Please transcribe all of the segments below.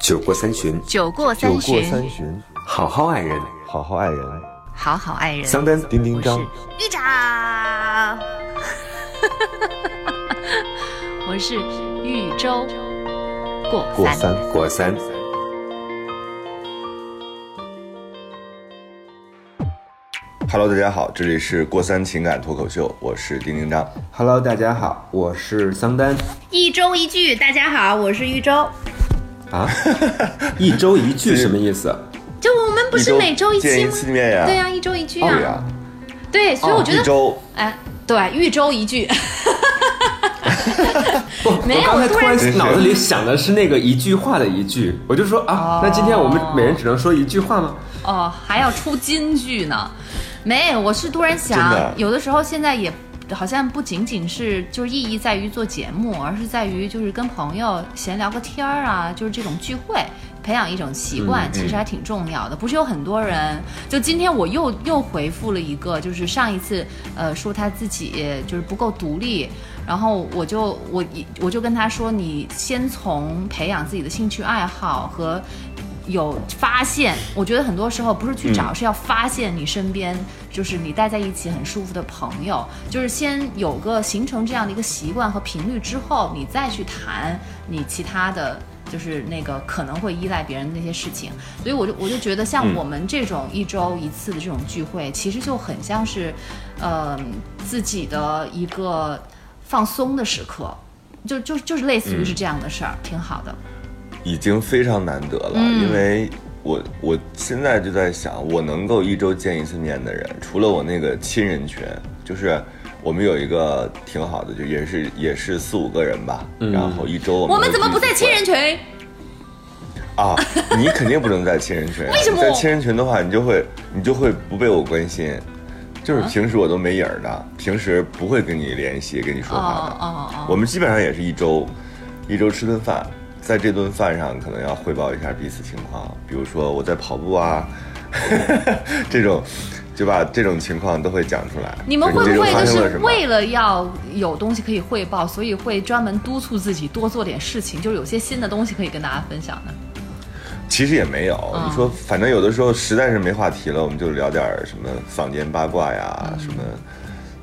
酒过三巡，酒过酒过三巡，好好爱人。好好爱人。好好爱人。桑丹，丁丁张，玉长，我是豫州过三。过三。过三。Hello，大家好，这里是过三情感脱口秀，我是丁丁张。Hello，大家好，我是桑丹。一周一句，大家好，我是豫州。啊，一周一句什么意思？就我们不是每周一见一期吗？次面呀？对呀、一周一句啊。对，所以我觉得，一周哎，对，一周一句。不，没有我刚才突然脑子里想的是那个一句话的一句，我就说啊，那今天我们每人只能说一句话吗？哦，还要出金句呢？没，我是突然想的，有的时候现在也好像不仅仅是就是意义在于做节目，而是在于就是跟朋友闲聊个天儿啊，就是这种聚会。培养一种习惯，嗯其实还挺重要的。不是有很多人，就今天我又又回复了一个，就是上一次呃说他自己就是不够独立，然后我就我我就跟他说，你先从培养自己的兴趣爱好和有发现，我觉得很多时候不是去找，是要发现你身边就是你待在一起很舒服的朋友，就是先有个形成这样的一个习惯和频率之后，你再去谈你其他的。就是那个可能会依赖别人的那些事情，所以我就我就觉得像我们这种一周一次的这种聚会，其实就很像是，呃，自己的一个放松的时刻，就就就是类似于是这样的事儿，挺好的。已经非常难得了，嗯因为我我现在就在想，我能够一周见一次面的人，除了我那个亲人群，就是我们有一个挺好的，就也是也是四五个人吧，然后一周我们我们怎么不在亲人群？啊，你肯定不能在亲人群。为什么在亲人群的话，你就会你就会不被我关心，就是平时我都没影儿的，平时不会跟你联系、跟你说话的。哦哦哦我们基本上也是一周一周吃顿饭，在这顿饭上可能要汇报一下彼此情况，比如说我在跑步啊，这种就把这种情况都会讲出来。你们会不会就是为了要有东西可以汇报，所以会专门督促自己多做点事情，就是有些新的东西可以跟大家分享呢？其实也没有，嗯你说，反正有的时候实在是没话题了，我们就聊点儿什么坊间八卦呀，嗯什么，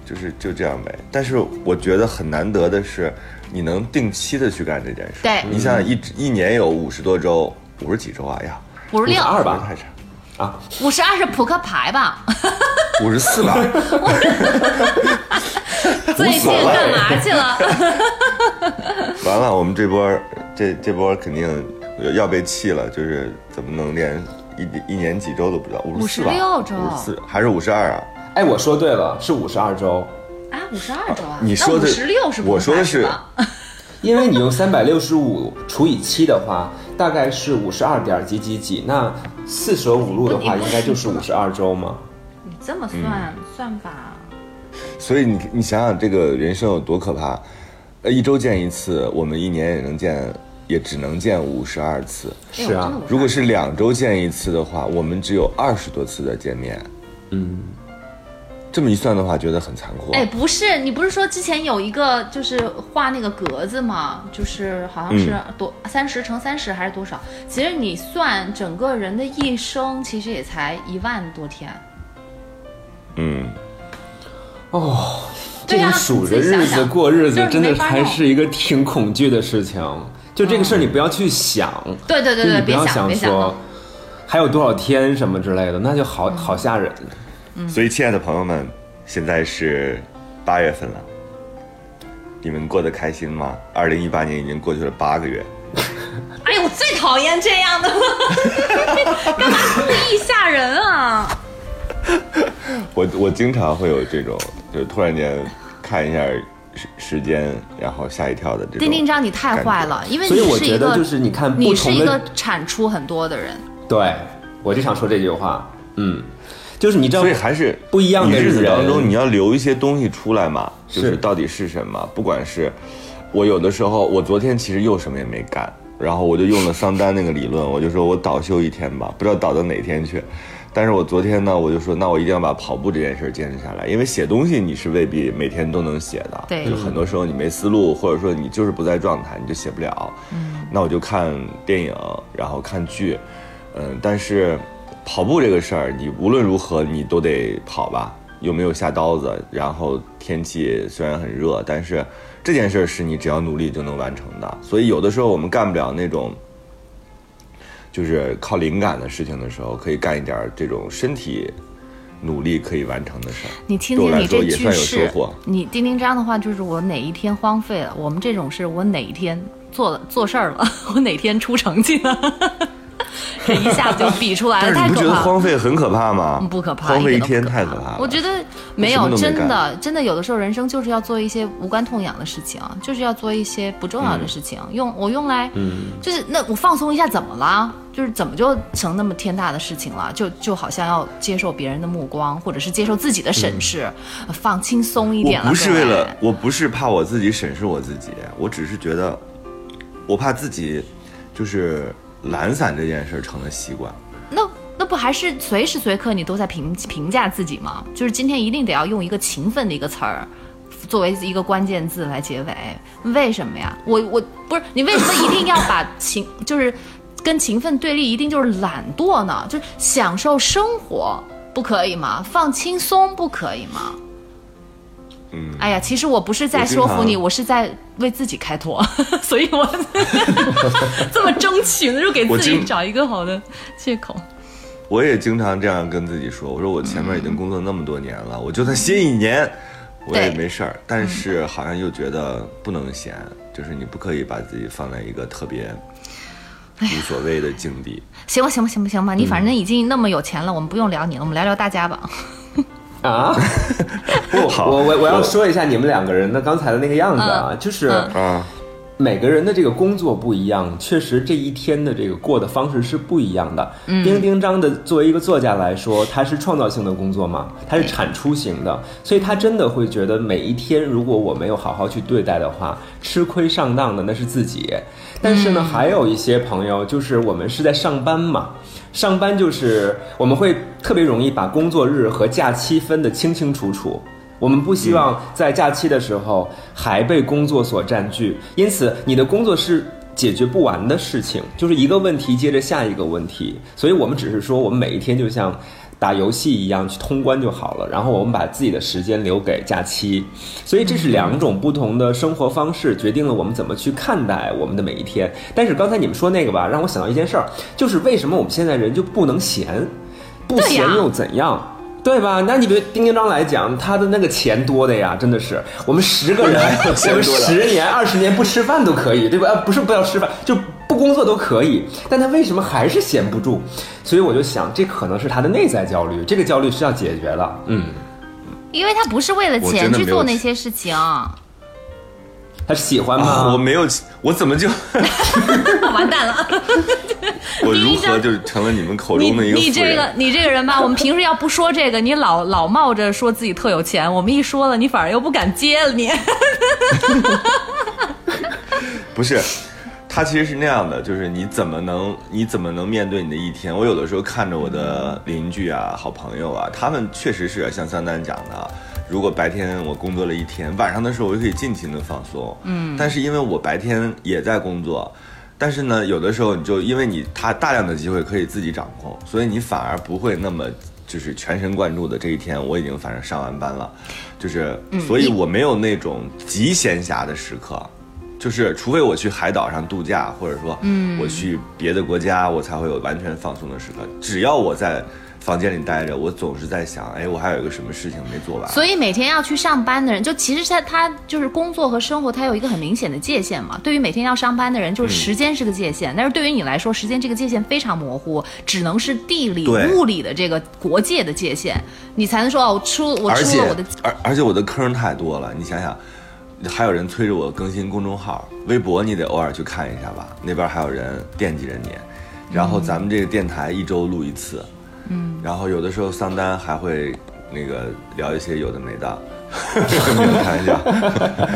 就是就这样呗。但是我觉得很难得的是，你能定期的去干这件事。对你想想一一年有五十多周，五十几周啊哎呀，五十六、二吧啊，五十二是扑克牌吧？五十四吧。最近干嘛去了？完了，我们这波这这波肯定要被气了，就是怎么能连一一年几周都不知道？五十四吧？56周五十四还是五十二啊？哎，我说对了，是五十二周，啊，五十二周啊？你说的五十六是我说的是 因为你用三百六十五除以七的话，大概是五十二点几几几，那四舍五入的话，应该就是五十二周吗？你这么算、嗯算法，所以你你想想这个人生有多可怕，呃，一周见一次，我们一年也能见，也只能见五十二次。是啊，如果是两周见一次的话，我们只有二十多次的见面。嗯，这么一算的话，觉得很残酷。哎，不是，你不是说之前有一个就是画那个格子吗？就是好像是嗯多三十乘三十还是多少？其实你算整个人的一生，其实也才一万多天。嗯，哦，这对啊种数着日子过日子，真的还是一个挺恐惧的事情。就这个事儿，你不要去想，对对对对，你不要想说。还有多少天什么之类的，那就好好吓人。所以亲爱的朋友们，现在是八月份了，你们过得开心吗？二零一八年已经过去了八个月。哎呦，我最讨厌这样的了，干嘛故意吓人啊？我我经常会有这种，就是突然间看一下时时间，然后吓一跳的这种。丁丁章，你太坏了，因为所以我你是一个，觉得就是你看不你是一个产出很多的人。对，我就想说这句话。嗯，就是你知道，所以还是不一样的日子当中，你要留一些东西出来嘛，就是是到底是什么？不管是我有的时候，我昨天其实又什么也没干，然后我就用了桑丹那个理论，我就说我倒休一天吧，不知道倒到哪天去。但是我昨天呢，我就说，那我一定要把跑步这件事坚持下来，因为写东西你是未必每天都能写的，对就很多时候你没思路，或者说你就是不在状态，你就写不了。嗯，那我就看电影，然后看剧，嗯，但是跑步这个事儿，你无论如何你都得跑吧，有没有下刀子，然后天气虽然很热，但是这件事儿是你只要努力就能完成的，所以有的时候我们干不了那种。就是靠灵感的事情的时候，可以干一点儿这种身体努力可以完成的事儿。你听听你这说也算有句式收获，你丁丁章的话就是我哪一天荒废了，我们这种是我哪一天做了做事儿了，我哪天出成绩了，这一下子就比出来了，但是你不觉得。荒废很可怕吗？不可怕，荒废一天太可怕了。我觉得 没有，真的真的有的时候人生就是要做一些无关痛痒的事情，就是要做一些不重要的事情，用我用来，就是那我放松一下怎么了？就是怎么就成那么天大的事情了？就就好像要接受别人的目光，或者是接受自己的审视，呃放轻松一点了。我不是为了，我不是怕我自己审视我自己，我只是觉得，我怕自己就是懒散这件事儿成了习惯。那那不还是随时随刻你都在评评价自己吗？就是今天一定得要用一个勤奋的一个词儿。作为一个关键字来结尾，为什么呀？我我不是你为什么一定要把 勤就是跟勤奋对立，一定就是懒惰呢？就是享受生活不可以吗？放轻松不可以吗？嗯，哎呀，其实我不是在说服你，常我是在为自己开脱，所以我 这么争取呢，就给自己找一个好的借口。我也经常这样跟自己说，我说我前面已经工作那么多年了，我就算歇一年，我也没事儿。但是好像又觉得不能闲，就是你不可以把自己放在一个特别无所谓的境地。行吧，行吧，行吧，行吧，你反正已经那么有钱了，我们不用聊你了，我们聊聊大家吧。啊，不，好我我我要说一下你们两个人的刚才的那个样子啊，就是每个人的这个工作不一样，确实这一天的这个过的方式是不一样的。嗯丁丁张的作为一个作家来说，他是创造性的工作嘛，他是产出型的，所以他真的会觉得每一天如果我没有好好去对待的话，吃亏上当的那是自己。但是呢，还有一些朋友，就是我们是在上班嘛。上班就是我们会特别容易把工作日和假期分得清清楚楚，我们不希望在假期的时候还被工作所占据，因此你的工作是解决不完的事情，就是一个问题接着下一个问题，所以我们只是说我们每一天就像打游戏一样去通关就好了，然后我们把自己的时间留给假期，所以这是两种不同的生活方式，决定了我们怎么去看待我们的每一天。但是刚才你们说那个吧，让我想到一件事儿，就是为什么我们现在人就不能闲，不闲又怎样？对吧？那你比如丁丁章来讲，他的那个钱多的呀，真的是我们十个人，我们十年、二十年不吃饭都可以，对吧？啊，不是不要吃饭，就不工作都可以。但他为什么还是闲不住？所以我就想，这可能是他的内在焦虑，这个焦虑是要解决的。嗯，因为他不是为了钱去做那些事情，他喜欢啊吗？我没有，我怎么就 完蛋了。我如何就成了你们口中的一个你？这个你这个人吧，我们平时要不说这个，你老老冒着说自己特有钱，我们一说了，你反而又不敢接了你。不是，他其实是那样的，就是你怎么能你怎么能面对你的一天？我有的时候看着我的邻居啊、好朋友啊，他们确实是像三丹讲的，如果白天我工作了一天，晚上的时候我就可以尽情的放松。嗯，但是因为我白天也在工作。但是呢，有的时候你就因为你他大量的机会可以自己掌控，所以你反而不会那么就是全神贯注的这一天，我已经反正上完班了，就是所以我没有那种极闲暇的时刻，就是除非我去海岛上度假，或者说嗯我去别的国家，我才会有完全放松的时刻。只要我在房间里待着，我总是在想，哎，我还有一个什么事情没做完。所以每天要去上班的人，就其实他他就是工作和生活，他有一个很明显的界限嘛。对于每天要上班的人，就是时间是个界限，但是对于你来说，时间这个界限非常模糊，只能是地理物理的这个国界的界限，你才能说哦，我出我出了我的而而且我的坑太多了，你想想，还有人催着我更新公众号、微博，你得偶尔去看一下吧，那边还有人惦记着你。然后咱们这个电台一周录一次，嗯，然后有的时候桑丹还会那个聊一些有的没的，没 有开玩笑，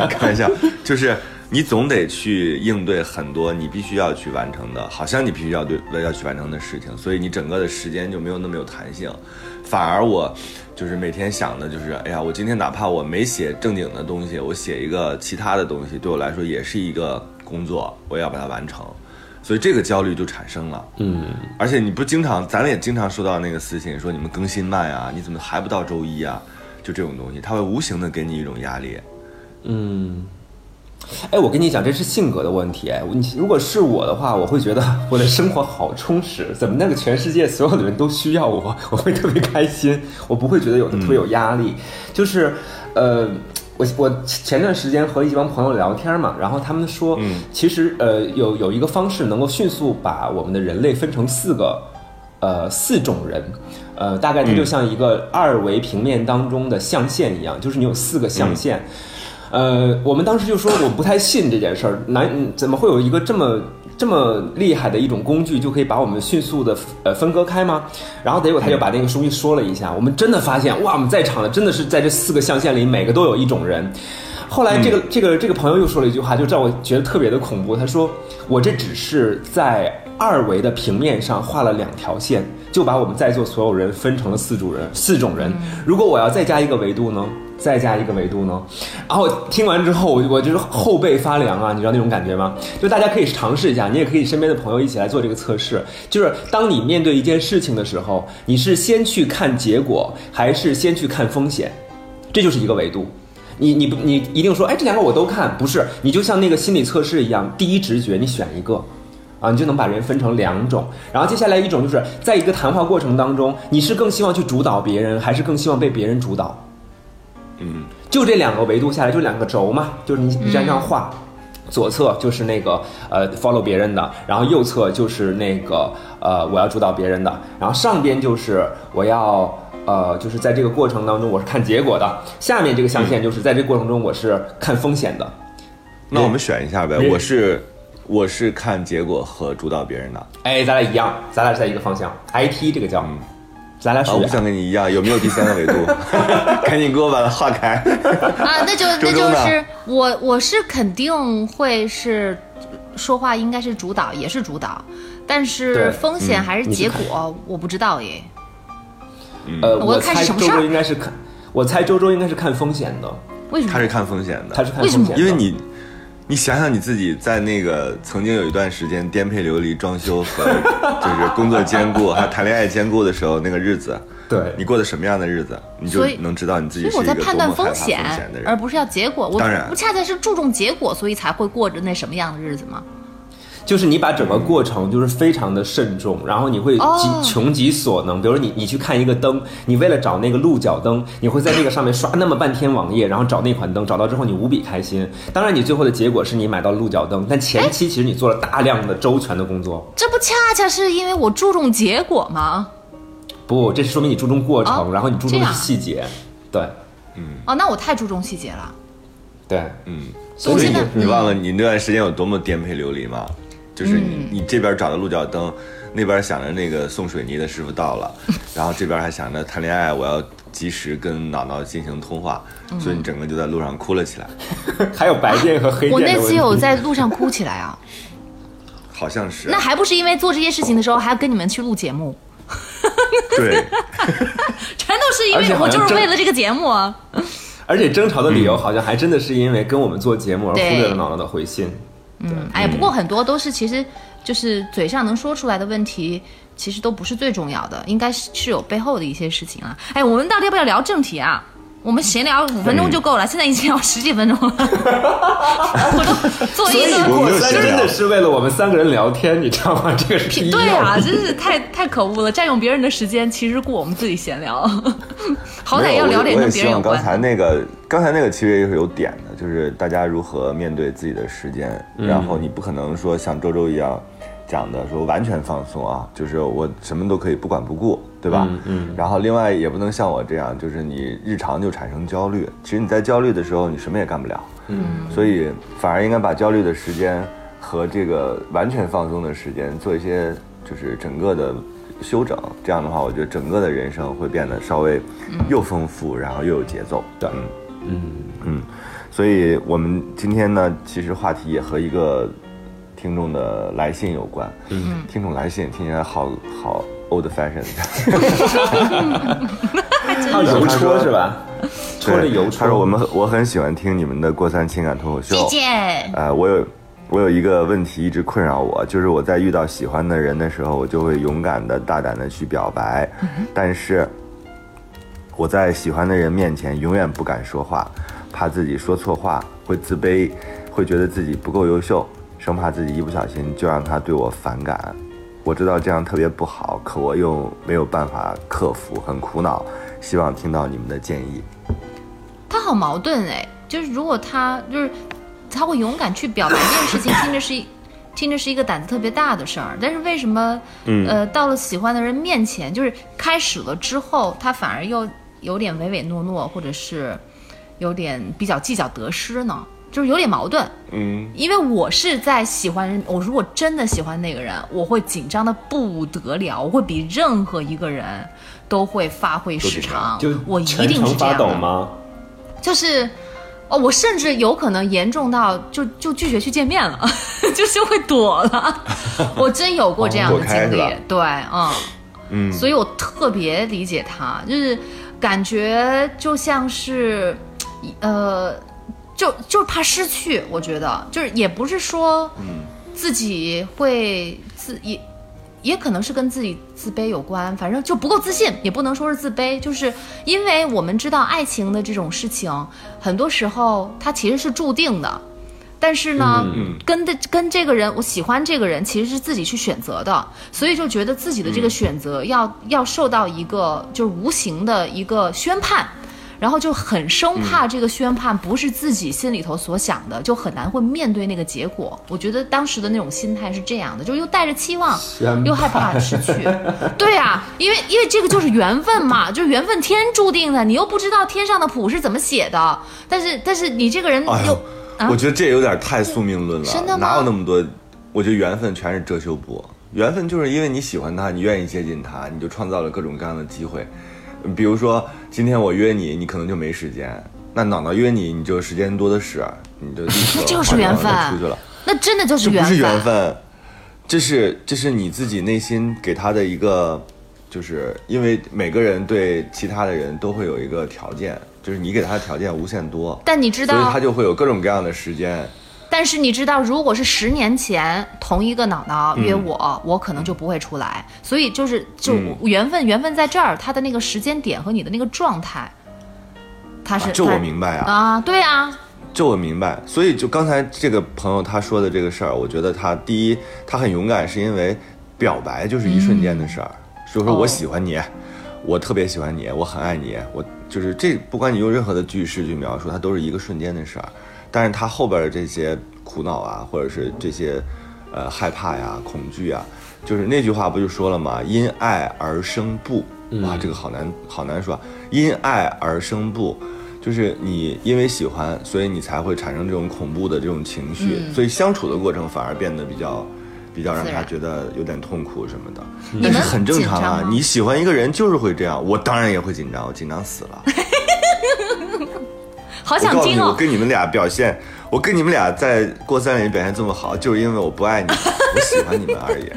开玩笑，就是你总得去应对很多你必须要去完成的，好像你必须要对要去完成的事情，所以你整个的时间就没有那么有弹性。反而我就是每天想的就是，哎呀，我今天哪怕我没写正经的东西，我写一个其他的东西，对我来说也是一个工作，我也要把它完成。所以这个焦虑就产生了。嗯，而且你不经常，咱们也经常收到那个私信，说你们更新慢啊，你怎么还不到周一啊？就这种东西，它会无形的给你一种压力。嗯，哎，我跟你讲，这是性格的问题。哎，你如果是我的话，我会觉得 我的生活好充实，怎么那个全世界所有的人都需要我，我会特别开心，我不会觉得有特别有压力。就是，呃。我我前段时间和一帮朋友聊天嘛，然后他们说，其实呃有有一个方式能够迅速把我们的人类分成四个，呃四种人，呃大概它就像一个二维平面当中的象限一样，就是你有四个象限，呃我们当时就说我不太信这件事儿，难怎么会有一个这么。这么厉害的一种工具，就可以把我们迅速的呃分割开吗？然后结果他就把那个东西说了一下，我们真的发现哇，我们在场的真的是在这四个象限里，每个都有一种人。后来这个这个这个朋友又说了一句话，就让我觉得特别的恐怖。他说：“我这只是在二维的平面上画了两条线，就把我们在座所有人分成了四种人，四种人。如果我要再加一个维度呢？”再加一个维度呢，然后听完之后，我我就是后背发凉啊，你知道那种感觉吗？就大家可以尝试一下，你也可以身边的朋友一起来做这个测试。就是当你面对一件事情的时候，你是先去看结果，还是先去看风险？这就是一个维度。你你不你一定说，哎，这两个我都看，不是？你就像那个心理测试一样，第一直觉你选一个，啊，你就能把人分成两种。然后接下来一种就是在一个谈话过程当中，你是更希望去主导别人，还是更希望被别人主导？嗯，就这两个维度下来，就两个轴嘛，就是你你这样画，左侧就是那个呃 follow 别人的，然后右侧就是那个呃我要主导别人的，然后上边就是我要呃就是在这个过程当中我是看结果的，下面这个象限就是在这个过程中我是看风险的。那我们选一下呗，我是我是看结果和主导别人的。哎，咱俩一样，咱俩是在一个方向，IT 这个叫。咱俩我不想跟你一样，有没有第三个维度？赶紧给我把它划开。啊，那就那就是我，我是肯定会是说话，应该是主导，也是主导，但是风险还是结果，我不知道耶。呃，我猜周周应该是看，我猜周周应该是看风险的。为什么？他是看风险的。他是看风险，因为你。你想想你自己在那个曾经有一段时间颠沛流离、装修和就是工作兼顾，还有谈恋爱兼顾的时候，那个日子，对你过的什么样的日子，你就能知道你自己是一个多么风险的人，而不是要结果。我当然不恰恰是注重结果，所以才会过着那什么样的日子吗？就是你把整个过程就是非常的慎重，然后你会极穷极所能。比如说你你去看一个灯，你为了找那个鹿角灯，你会在这个上面刷那么半天网页，然后找那款灯，找到之后你无比开心。当然你最后的结果是你买到了鹿角灯，但前期其实你做了大量的周全的工作。这不恰恰是因为我注重结果吗？不，这是说明你注重过程，然后你注重的是细节。对，嗯。哦，那我太注重细节了。对，嗯。所以你忘了你那段时间有多么颠沛流离吗？就是你，你这边找的鹿角灯，那边想着那个送水泥的师傅到了，然后这边还想着谈恋爱，我要及时跟脑脑进行通话，所以你整个就在路上哭了起来。还有白电和黑电。我那次有在路上哭起来啊。好像是。那还不是因为做这些事情的时候还要跟你们去录节目。对。全都是因为我就是为了这个节目。而且争吵的理由好像还真的是因为跟我们做节目而忽略了脑脑的回信。嗯，哎，不过很多都是，其实就是嘴上能说出来的问题，其实都不是最重要的，应该是是有背后的一些事情啊。哎，我们到底要不要聊正题啊？我们闲聊五分钟就够了，现在已经要十几分钟了。我都做一个，真的是为了我们三个人聊天，你知道吗？这个是对啊，真是太太可恶了，占用别人的时间，其实顾我们自己闲聊。好歹要聊点跟别人有关。刚才那个，刚才那个其实也是有点的，就是大家如何面对自己的时间，然后你不可能说像周周一样。讲的说完全放松啊，就是我什么都可以不管不顾，对吧？嗯。然后另外也不能像我这样，就是你日常就产生焦虑。其实你在焦虑的时候，你什么也干不了。嗯。所以反而应该把焦虑的时间和这个完全放松的时间做一些，就是整个的休整。这样的话，我觉得整个的人生会变得稍微又丰富，然后又有节奏。对。嗯嗯。所以我们今天呢，其实话题也和一个听众的来信有关。嗯，听众来信听起来好好 old fashion。靠邮戳是吧？戳着对邮戳。他说我们我很喜欢听你们的过三情感脱口秀。谢谢。呃，我有我有一个问题一直困扰我，就是我在遇到喜欢的人的时候，我就会勇敢的、大胆的去表白，但是我在喜欢的人面前永远不敢说话，怕自己说错话会自卑，会觉得自己不够优秀，生怕自己一不小心就让他对我反感。我知道这样特别不好，可我又没有办法克服，很苦恼。希望听到你们的建议。他好矛盾哎，就是如果他就是他会勇敢去表白这件事情，听着是一听着是一个胆子特别大的事儿，但是为什么、呃到了喜欢的人面前，就是开始了之后，他反而又有点唯唯诺诺，或者是有点比较计较得失呢？就是有点矛盾。嗯，因为我是在喜欢人，我如果真的喜欢那个人，我会紧张的不得了，我会比任何一个人都会发挥失常，就我一定是这样的。抖吗？就是，哦，我甚至有可能严重到就就拒绝去见面了，就是会躲了。我真有过这样的经历对，嗯。嗯所以我特别理解他，就是感觉就像是，呃，就就是怕失去。我觉得就是也不是说，自己会自也。也可能是跟自己自卑有关，反正就不够自信，也不能说是自卑，就是因为我们知道爱情的这种事情，很多时候它其实是注定的，但是呢，跟的跟这个人，我喜欢这个人，其实是自己去选择的，所以就觉得自己的这个选择要、要受到一个就是无形的一个宣判，然后就很生怕这个宣判不是自己心里头所想的，就很难会面对那个结果。我觉得当时的那种心态是这样的，就又带着期望，又害怕失去。对啊，因为因为这个就是缘分嘛，就是缘分天注定的，你又不知道天上的谱是怎么写的，但是但是你这个人又、哎，啊我觉得这有点太宿命论了，真的吗哪有那么多？我觉得缘分全是遮羞布，缘分就是因为你喜欢他，你愿意接近他，你就创造了各种各样的机会。比如说今天我约你，你可能就没时间；那脑脑约你，你就时间多的是，你就那就是缘分出去了。那真的就是缘分。这不是缘分，这是这是你自己内心给他的一个，就是因为每个人对其他的人都会有一个条件，就是你给他的条件无限多，但你知道所以他，就会有各种各样的时间。但是你知道，如果是十年前同一个脑脑约嗯我，我可能就不会出来。所以就是就嗯。缘分，缘分在这儿，他的那个时间点和你的那个状态，他是、啊这我明白啊。啊，对啊，这我明白，所以就刚才这个朋友他说的这个事儿，我觉得他第一他很勇敢，是因为表白就是一瞬间的事儿，就是说我哦喜欢你，我特别喜欢你，我很爱你，我就是这不管你用任何的句式去描述，它都是一个瞬间的事儿，但是他后边的这些苦恼啊，或者是这些呃害怕呀、恐惧啊，就是那句话不就说了吗？因爱而生不，哇，这个好难好难说啊，因爱而生不。就是你因为喜欢，所以你才会产生这种恐怖的这种情绪，所以相处的过程反而变得比较，比较让他觉得有点痛苦什么的。但是很正常。啊你喜欢一个人就是会这样，我当然也会紧张，我紧张死了。好我告诉你，我想听哦。跟你们俩表现，我跟你们俩在过三连表现这么好，就是因为我不爱你们，我喜欢你们而已。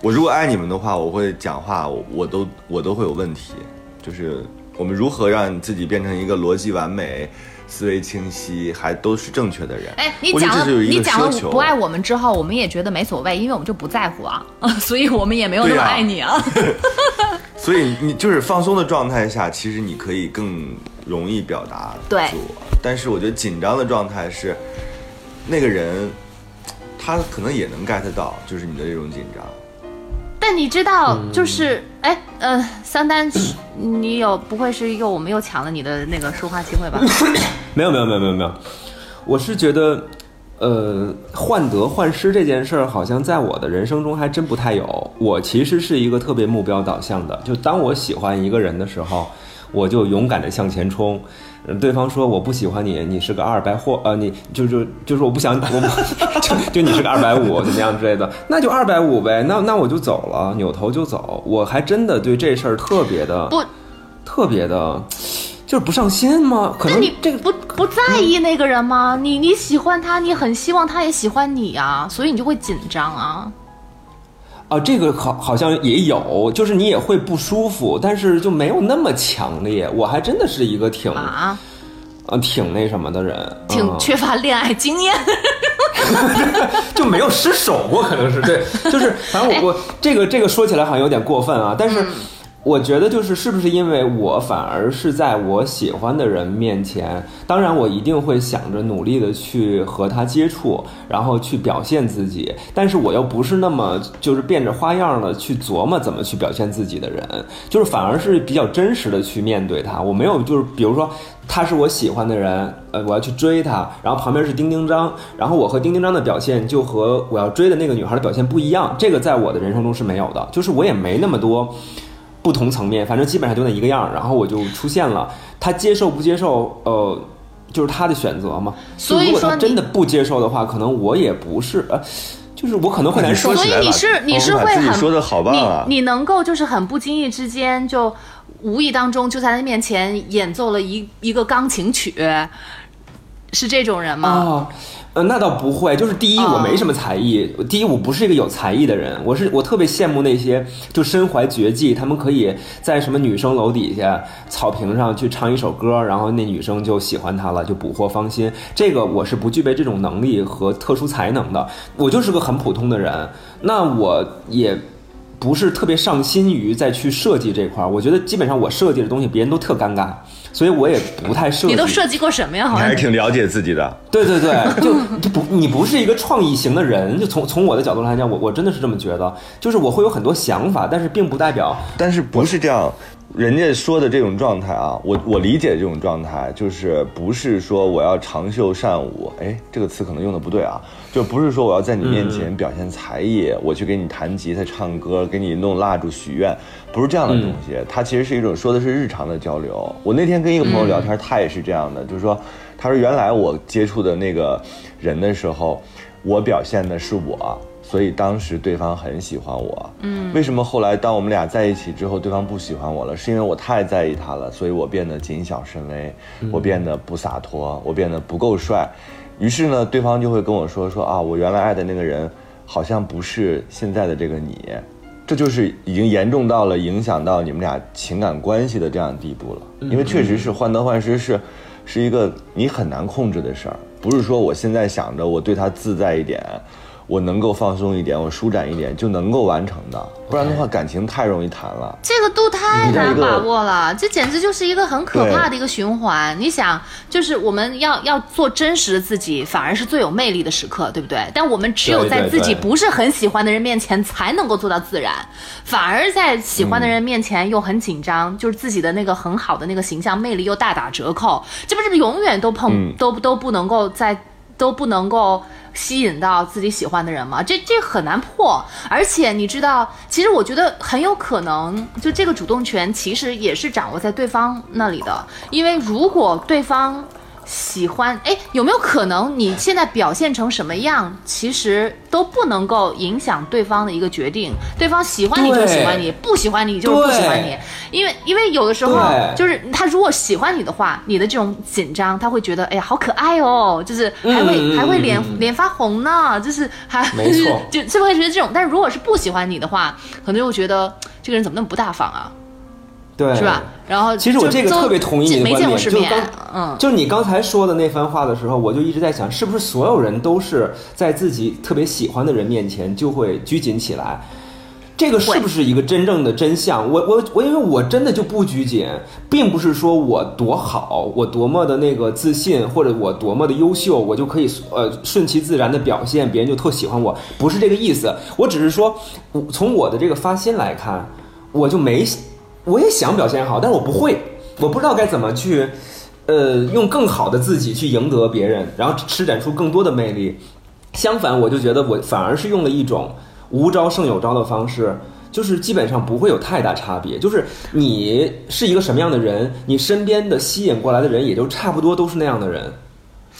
我如果爱你们的话，我会讲话，我我都我都会有问题。就是我们如何让自己变成一个逻辑完美、思维清晰，还都是正确的人。哎，你讲了你讲了不爱我们之后，我们也觉得没所谓，因为我们就不在乎啊，所以我们也没有那么爱你啊。所以你就是放松的状态下，其实你可以更容易表达对自我。但是我觉得紧张的状态是，那个人他可能也能 get 到，就是你的这种紧张。但你知道，嗯就是哎呃，桑丹，你有不会是又我们又抢了你的那个说话机会吧？没有没有没有没有没有，我是觉得，呃，患得患失这件事儿，好像在我的人生中还真不太有。我其实是一个特别目标导向的，就当我喜欢一个人的时候，我就勇敢的向前冲。嗯对方说我不喜欢你，你是个二百货，呃，你就就就是我不想，我不 就就你是个二百五怎么样之类的，那就二百五呗，那那我就走了，扭头就走。我还真的对这事儿特别的不，特别的，就是不上心吗？可能你这个不不在意那个人吗？你你喜欢他，你很希望他也喜欢你啊，所以你就会紧张啊。啊，这个好好像也有，就是你也会不舒服，但是就没有那么强烈。我还真的是一个挺啊，呃挺那什么的人，挺嗯缺乏恋爱经验。就没有失手过，可能是对，就是反正我我这个这个说起来好像有点过分啊，但是我觉得就是是不是因为我反而是在我喜欢的人面前，当然我一定会想着努力的去和他接触，然后去表现自己，但是我又不是那么就是变着花样的去琢磨怎么去表现自己的人，就是反而是比较真实的去面对他，我没有就是比如说。他是我喜欢的人，呃，我要去追他，然后旁边是丁丁张，然后我和丁丁张的表现就和我要追的那个女孩的表现不一样，这个在我的人生中是没有的，就是我也没那么多不同层面，反正基本上就那一个样儿，然后我就出现了，他接受不接受，呃，就是他的选择嘛。所以就如果他说真的不接受的话，可能我也不是，呃，就是我可能会难受你说。起来吧所以你是你是会很说的好棒啊你你能够就是很不经意之间就无意当中就在他面前演奏了一一个钢琴曲，是这种人吗？啊，呃，那倒不会。就是第一，哦我没什么才艺；第一，我不是一个有才艺的人。我是我特别羡慕那些就身怀绝技，他们可以在什么女生楼底下草坪上去唱一首歌，然后那女生就喜欢他了，就捕获芳心。这个我是不具备这种能力和特殊才能的。我就是个很普通的人，那我也。不是特别上心于再去设计这块儿，我觉得基本上我设计的东西别人都特尴尬，所以我也不太设计。你都设计过什么呀？好你像还是挺了解自己的。对对对，就就 不你不是一个创意型的人，就从从我的角度来讲，我我真的是这么觉得，就是我会有很多想法，但是并不代表但是不是这样？人家说的这种状态啊，我我理解这种状态，就是不是说我要长袖善舞，哎，这个词可能用的不对啊，就不是说我要在你面前表现才艺，我去给你弹吉他、唱歌，给你弄蜡烛许愿，不是这样的东西。它其实是一种说的是日常的交流。我那天跟一个朋友聊天，他也是这样的，就是说，他说原来我接触的那个人的时候，我表现的是我。所以当时对方很喜欢我，嗯，为什么后来当我们俩在一起之后，对方不喜欢我了？是因为我太在意他了，所以我变得谨小慎微，我变得不洒脱，我变得不够帅。于是呢，对方就会跟我说说啊，我原来爱的那个人好像不是现在的这个你，这就是已经严重到了影响到你们俩情感关系的这样的地步了。因为确实是患得患失是，是一个你很难控制的事儿，不是说我现在想着我对他自在一点。我能够放松一点，我舒展一点就能够完成的，不然的话感情太容易谈了。这个度太难把握了，这简直就是一个很可怕的一个循环。你想，就是我们要要做真实的自己，反而是最有魅力的时刻，对不对？但我们只有在自己不是很喜欢的人面前才能够做到自然，反而在喜欢的人面前又很紧张，就是自己的那个很好的那个形象魅力又大打折扣，这不是永远都碰、都都不能够在都不能够吸引到自己喜欢的人吗？这这很难破。而且你知道，其实我觉得很有可能，就这个主动权其实也是掌握在对方那里的。因为如果对方喜欢，哎，有没有可能你现在表现成什么样，其实都不能够影响对方的一个决定？对方喜欢你就喜欢你，不喜欢你就是不喜欢你。因为因为有的时候就是他如果喜欢你的话，你的这种紧张，他会觉得哎呀好可爱哦，就是还会、还会脸脸发红呢，就是还没错 就是会觉得这种。但是如果是不喜欢你的话，可能就会觉得这个人怎么那么不大方啊，对是吧？？然后其实我这个特别同意你的观点，就是刚，嗯，就是你刚才说的那番话的时候，我就一直在想，是不是所有人都是在自己特别喜欢的人面前就会拘谨起来？这个是不是一个真正的真相？我我我，因为我真的就不拘谨，并不是说我多好，我多么的那个自信，或者我多么的优秀，我就可以呃顺其自然的表现，别人就特喜欢我，不是这个意思。我只是说，我从我的这个发心来看，我就没，我也想表现好，但是我不会，我不知道该怎么去，呃，用更好的自己去赢得别人，然后施展出更多的魅力。相反，我就觉得我反而是用了一种无招胜有招的方式，就是基本上不会有太大差别。就是你是一个什么样的人，你身边的吸引过来的人也就差不多都是那样的人。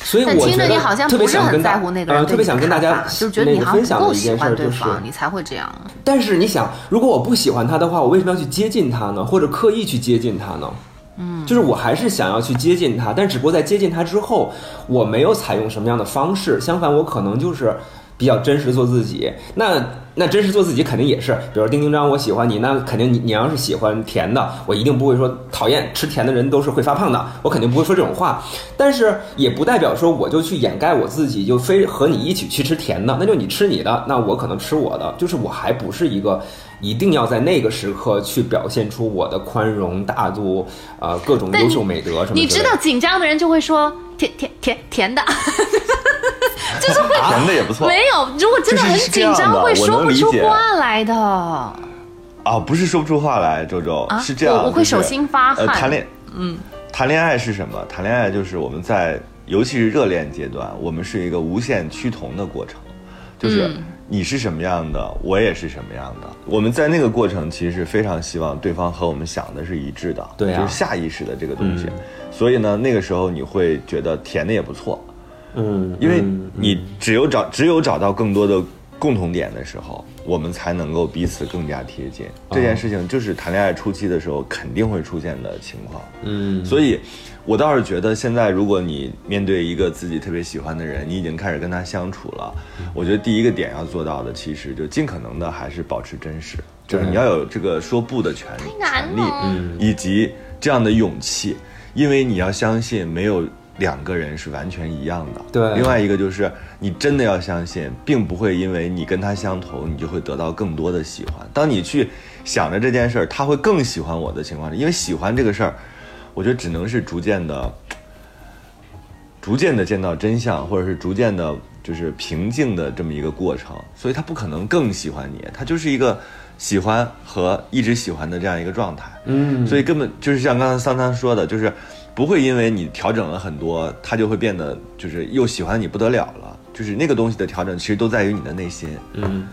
所以但听着我觉得你好像特别不是很想跟大在乎那个人呃，特别想跟大家就是觉得那你好像不个分享的够喜欢一件事儿就是，对方，你才会这样。但是你想，如果我不喜欢他的话，我为什么要去接近他呢？或者刻意去接近他呢？嗯，就是我还是想要去接近他，但只不过在接近他之后，我没有采用什么样的方式，相反，我可能就是比较真实做自己。那那真实做自己肯定也是，比如丁丁张，我喜欢你，那肯定你你要是喜欢甜的，我一定不会说讨厌吃甜的人都是会发胖的，我肯定不会说这种话。但是也不代表说我就去掩盖我自己，就非和你一起去吃甜的，那就你吃你的，那我可能吃我的，就是我还不是一个一定要在那个时刻去表现出我的宽容大度，呃，各种优秀美德什么的。你知道紧张的人就会说甜甜甜甜的，就是会甜的也不错。没有，如果真的很紧张，会说不出话来的。啊，不是说不出话来，周周啊是这样，我我会手心发汗呃，谈恋，嗯，谈恋爱是什么？谈恋爱就是我们在，尤其是热恋阶段，我们是一个无限趋同的过程，就是嗯你是什么样的，我也是什么样的。我们在那个过程其实是非常希望对方和我们想的是一致的，对啊就是下意识的这个东西。嗯所以呢，那个时候你会觉得甜的也不错，嗯，因为嗯你只有找只有找到更多的共同点的时候，我们才能够彼此更加贴近。这件事情就是谈恋爱初期的时候肯定会出现的情况。嗯，所以，我倒是觉得现在如果你面对一个自己特别喜欢的人，你已经开始跟他相处了，我觉得第一个点要做到的，其实就尽可能的还是保持真实，就是你要有这个说不的权权利以及这样的勇气，因为你要相信没有。两个人是完全一样的。对另外一个就是你真的要相信，并不会因为你跟他相投，你就会得到更多的喜欢。当你去想着这件事儿，他会更喜欢我的情况下，因为喜欢这个事儿，我觉得只能是逐渐的、逐渐的见到真相，或者是逐渐的，就是平静的这么一个过程。所以他不可能更喜欢你，他就是一个喜欢和一直喜欢的这样一个状态。嗯，所以根本就是像刚才桑桑说的，就是不会因为你调整了很多，他就会变得就是又喜欢你不得了了。就是那个东西的调整，其实都在于你的内心。嗯，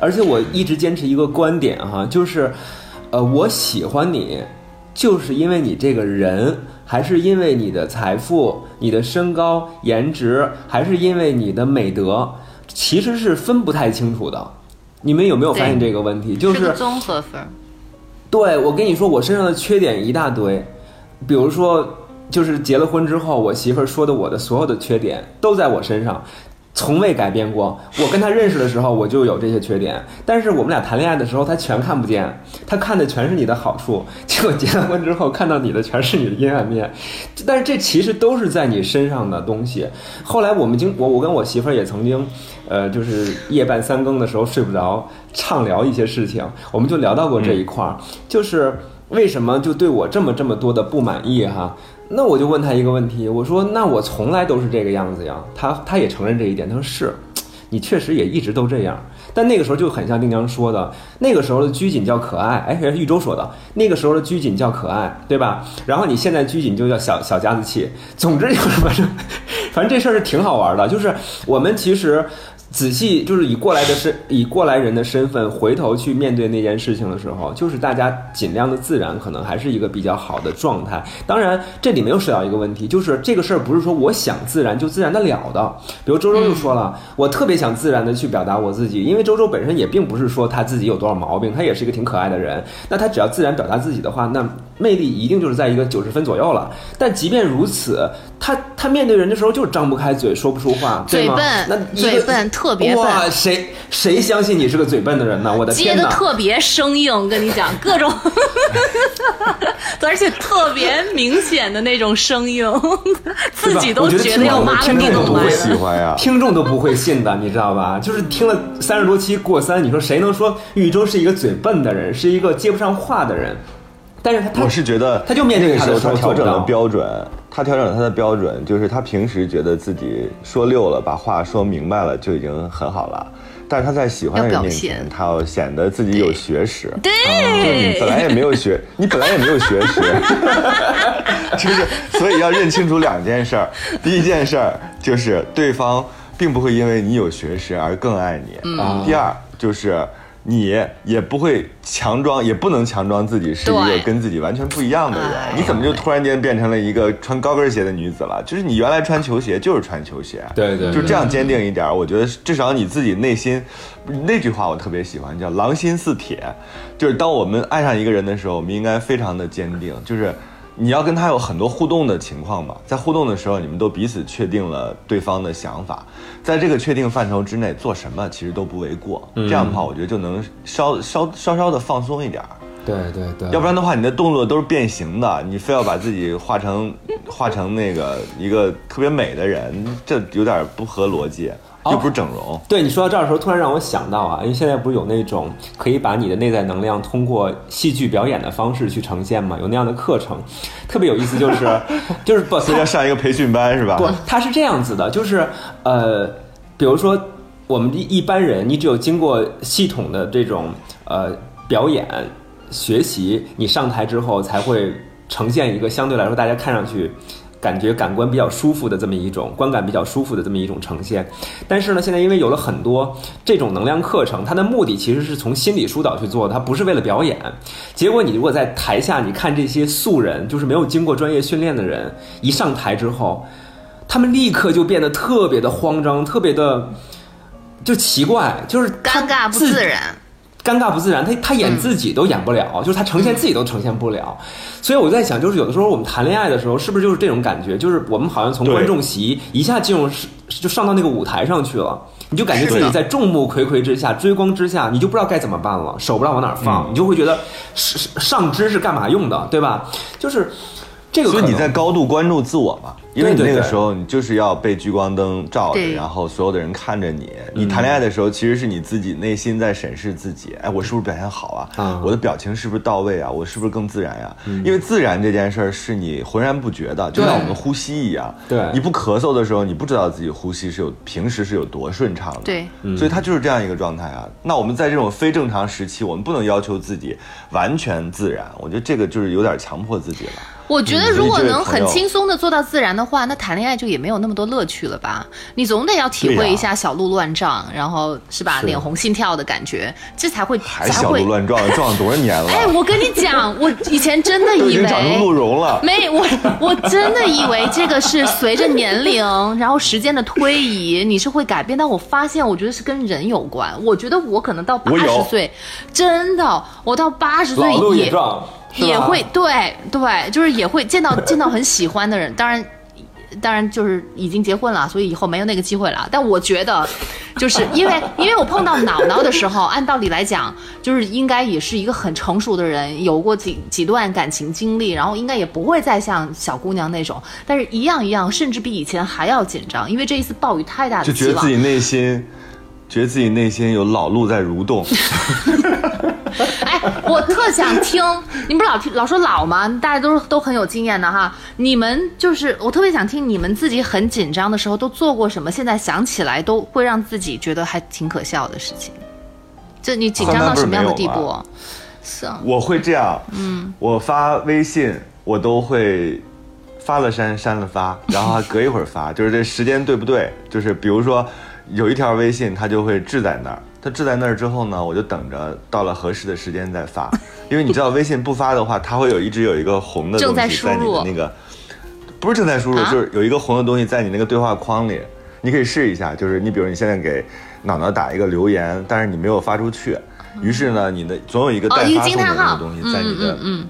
而且我一直坚持一个观点哈，就是，呃，我喜欢你，就是因为你这个人，还是因为你的财富、你的身高、颜值，还是因为你的美德，其实是分不太清楚的。你们有没有发现这个问题？就是个综合分儿。对我跟你说，我身上的缺点一大堆，比如说，就是结了婚之后，我媳妇儿说的我的所有的缺点都在我身上，从未改变过。我跟她认识的时候，我就有这些缺点，但是我们俩谈恋爱的时候，她全看不见，她看的全是你的好处。结果结了婚之后，看到你的全是你的阴暗面，但是这其实都是在你身上的东西。后来我们经我我跟我媳妇儿也曾经，呃，就是夜半三更的时候睡不着，畅聊一些事情，我们就聊到过这一块儿，就是为什么就对我这么这么多的不满意哈？那我就问他一个问题，我说那我从来都是这个样子呀，他他也承认这一点，他说是，你确实也一直都这样。但那个时候就很像丁娘说的，那个时候的拘谨叫可爱，哎，是玉州说的，那个时候的拘谨叫可爱，对吧？然后你现在拘谨就叫小小家子气。总之就是反正反正这事儿是挺好玩的，就是我们其实。仔细就是以过来的身以过来人的身份回头去面对那件事情的时候，就是大家尽量的自然，可能还是一个比较好的状态。当然，这里面又涉及到一个问题，就是这个事儿不是说我想自然就自然的了的。比如周周就说了，我特别想自然的去表达我自己，因为周周本身也并不是说他自己有多少毛病，他也是一个挺可爱的人。那他只要自然表达自己的话，那魅力一定就是在一个九十分左右了。但即便如此，他他面对人的时候就是张不开嘴，说不出话，对吗嘴笨那一个嘴笨特别笨哇，谁谁相信你是个嘴笨的人呢？我的接的！特别生硬，跟你讲各种，而且特别明显的那种生硬，自己都觉得要挖个听众都不。喜欢呀。听众都不会信的，你知道吧？就是听了三十多期过三，你说谁能说宇宙是一个嘴笨的人，是一个接不上话的人？但是他他我是觉得他就面对那个时候他的他调整了标准，他调整了他的标准，就是他平时觉得自己说溜了，把话说明白了就已经很好了。但是他在喜欢的人面前，他要显得自己有学识。对，就是你本来也没有学，你本来也没有学识，就是所以要认清楚两件事儿。第一件事儿就是对方并不会因为你有学识而更爱你。嗯第二就是你也不会强装，也不能强装自己是一个跟自己完全不一样的人哎。你怎么就突然间变成了一个穿高跟鞋的女子了？就是你原来穿球鞋就是穿球鞋，对对对就这样坚定一点儿。我觉得至少你自己内心，那句话我特别喜欢，叫“狼心似铁”。就是当我们爱上一个人的时候，我们应该非常的坚定，就是你要跟他有很多互动的情况嘛，在互动的时候，你们都彼此确定了对方的想法，在这个确定范畴之内，做什么其实都不为过。这样的话，我觉得就能稍稍稍稍的放松一点儿。对对对，要不然的话，你的动作都是变形的，你非要把自己画成画成那个一个特别美的人，这有点不合逻辑，又不是整容。对你说到这儿的时候，突然让我想到啊，因为现在不是有那种可以把你的内在能量通过戏剧表演的方式去呈现吗？有那样的课程，特别有意思，就是 就是不，所以要上一个培训班是吧？不，它是这样子的，就是呃，比如说我们一一般人，你只有经过系统的这种呃表演学习，你上台之后才会呈现一个相对来说大家看上去。感觉感官比较舒服的这么一种观感比较舒服的这么一种呈现，但是呢，现在因为有了很多这种能量课程，它的目的其实是从心理疏导去做的，它不是为了表演。结果你如果在台下，你看这些素人，就是没有经过专业训练的人，一上台之后，他们立刻就变得特别的慌张，特别的就奇怪，就是尴尬不自然。尴尬不自然，他他演自己都演不了，就是他呈现自己都呈现不了，所以我在想，就是有的时候我们谈恋爱的时候，是不是就是这种感觉？就是我们好像从观众席一下进入是就上到那个舞台上去了，你就感觉自己在众目睽睽之下、追光之下，你就不知道该怎么办了，手不知道往哪儿放，你就会觉得是是上肢是干嘛用的，对吧？就是这个所以你在高度关注自我嘛，因为你那个时候你就是要被聚光灯照着，然后所有的人看着你。你谈恋爱的时候，其实是你自己内心在审视自己，哎，我是不是表现好啊？嗯我的表情是不是到位啊？我是不是更自然呀、因为自然这件事儿是你浑然不觉的，就像我们呼吸一样。对你不咳嗽的时候，你不知道自己呼吸是有平时是有多顺畅的。对，所以它就是这样一个状态啊。那我们在这种非正常时期，我们不能要求自己完全自然，我觉得这个就是有点强迫自己了。我觉得嗯如果能很轻松的做到自然的话，那谈恋爱就也没有那么多乐趣了吧？你总得要体会一下小鹿乱撞，然后是吧，脸红心跳的感觉，这才会还才会小鹿。乱撞，撞了多少年了？哎，我跟你讲，我以前真的以经长成鹿为。茸了。没，我我真的以为这个是随着年龄，然后时间的推移，你是会改变。但我发现，我觉得是跟人有关。我觉得我可能到八十岁，真的，我到八十岁也也会对对，就是也会见到见到很喜欢的人，当然。当然，就是已经结婚了，所以以后没有那个机会了。但我觉得，就是因为因为我碰到脑脑的时候，按道理来讲，就是应该也是一个很成熟的人，有过几几段感情经历，然后应该也不会再像小姑娘那种，但是一样一样，甚至比以前还要紧张，因为这一次暴雨太大的就觉得自。己内心，觉得自己内心有老路在蠕动。哎，我特想听，你们不是老听老说老吗？大家都都很有经验的哈。你们就是我特别想听你们自己很紧张的时候都做过什么？现在想起来都会让自己觉得还挺可笑的事情。就你紧张到什么样的地步？是啊，我会这样，嗯，我发微信我都会发了删，删了发，然后还隔一会儿发，就是这时间对不对？就是比如说有一条微信，它就会置在那儿，它置在那儿之后呢，我就等着到了合适的时间再发，因为你知道微信不发的话，它会有一直有一个红的东西在你的那个，不是正在输入，啊？就是有一个红的东西在你那个对话框里，你可以试一下，就是你比如你现在给脑脑打一个留言，但是你没有发出去。于是呢，你的总有一个待发送的那个东西嗯在你的嗯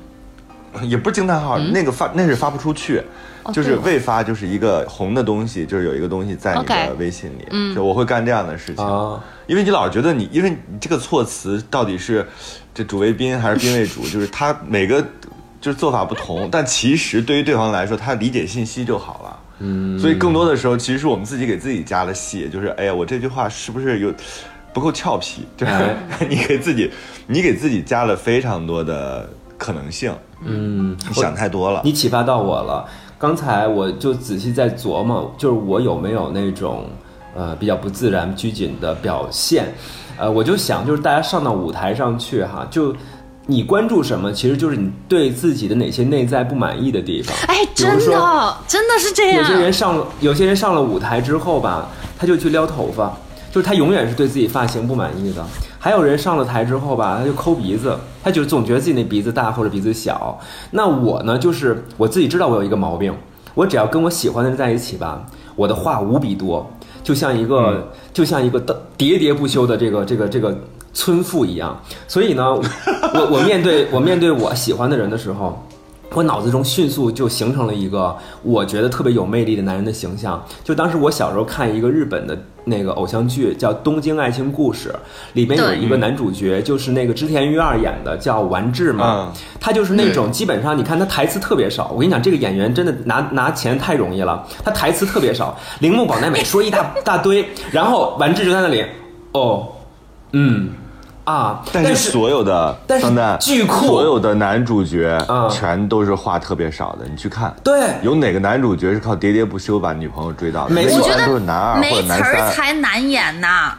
嗯也不是惊叹号，那个发那是发不出去，就是未发，就是一个红的东西，就是有一个东西在你的微信里，就我会干这样的事情，啊因为你老是觉得你，因为你这个措辞到底是这主谓宾还是宾谓主，就是他每个就是做法不同，但其实对于对方来说，他理解信息就好了。嗯，所以更多的时候，其实是我们自己给自己加了戏，就是哎呀，我这句话是不是有不够俏皮？对吧？你给自己，你给自己加了非常多的可能性。嗯，你想太多了。你启发到我了。刚才我就仔细在琢磨，就是我有没有那种呃比较不自然、拘谨的表现。呃，我就想，就是大家上到舞台上去哈，就你关注什么，其实就是你对自己的哪些内在不满意的地方。哎，真的真的是这样。有些人上了，有些人上了舞台之后吧，他就去撩头发，就是他永远是对自己发型不满意的。还有人上了台之后吧，他就抠鼻子，他就总觉得自己那鼻子大或者鼻子小。那我呢，就是我自己知道我有一个毛病，我只要跟我喜欢的人在一起吧，我的话无比多，就像一个、就像一个喋喋不休的这个这个这个村妇一样。所以呢，我我面对我面对我喜欢的人的时候。我脑子中迅速就形成了一个我觉得特别有魅力的男人的形象。就当时我小时候看一个日本的那个偶像剧，叫《东京爱情故事》，里面有一个男主角，就是那个织田裕二演的，叫丸治嘛。嗯他就是那种基本上，你看他台词特别少。我跟你讲，这个演员真的拿拿钱太容易了，他台词特别少。铃木保奈美说一大 大堆，然后丸治就在那里，哦，嗯，啊，但是所有的但是巨酷所有的男主角嗯全都是话特别少的，你去看。对有哪个男主角是靠喋喋不休把女朋友追到的？没错都是男二或没词儿者男三。才难演呐。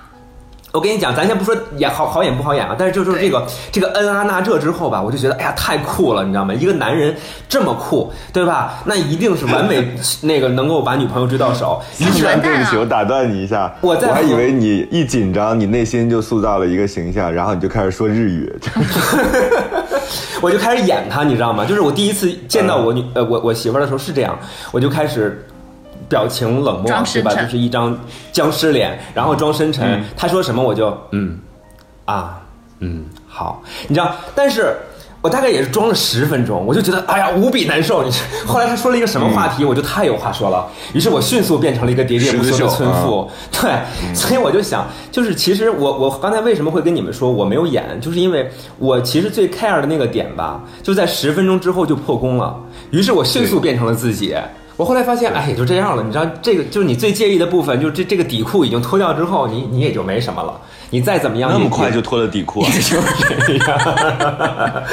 我跟你讲，咱先不说演好好演不好演啊，但是就就是这个这个恩阿纳这之后吧，我就觉得哎呀太酷了，你知道吗？一个男人这么酷，对吧？那一定是完美那个能够把女朋友追到手。对不起，啊我打断你一下，我在和还以为你一紧张，你内心就塑造了一个形象，然后你就开始说日语。我就开始演他，你知道吗？就是我第一次见到我女呃我我媳妇儿的时候是这样，我就开始。表情冷漠，对吧？就是一张僵尸脸，然后装深沉。嗯他说什么我就嗯啊嗯好，你知道？但是我大概也是装了十分钟，我就觉得哎呀无比难受。你知后来他说了一个什么话题，我就太有话说了。于是我迅速变成了一个喋喋不休的村妇。对，所以我就想，就是其实我我刚才为什么会跟你们说我没有演，就是因为我其实最 care 的那个点吧，就在十分钟之后就破功了。于是我迅速变成了自己。我后来发现，哎，也就这样了。你知道，这个就是你最介意的部分，就是这这个底裤已经脱掉之后，你你也就没什么了。你再怎么样，那么快就脱了底裤啊！就是这样，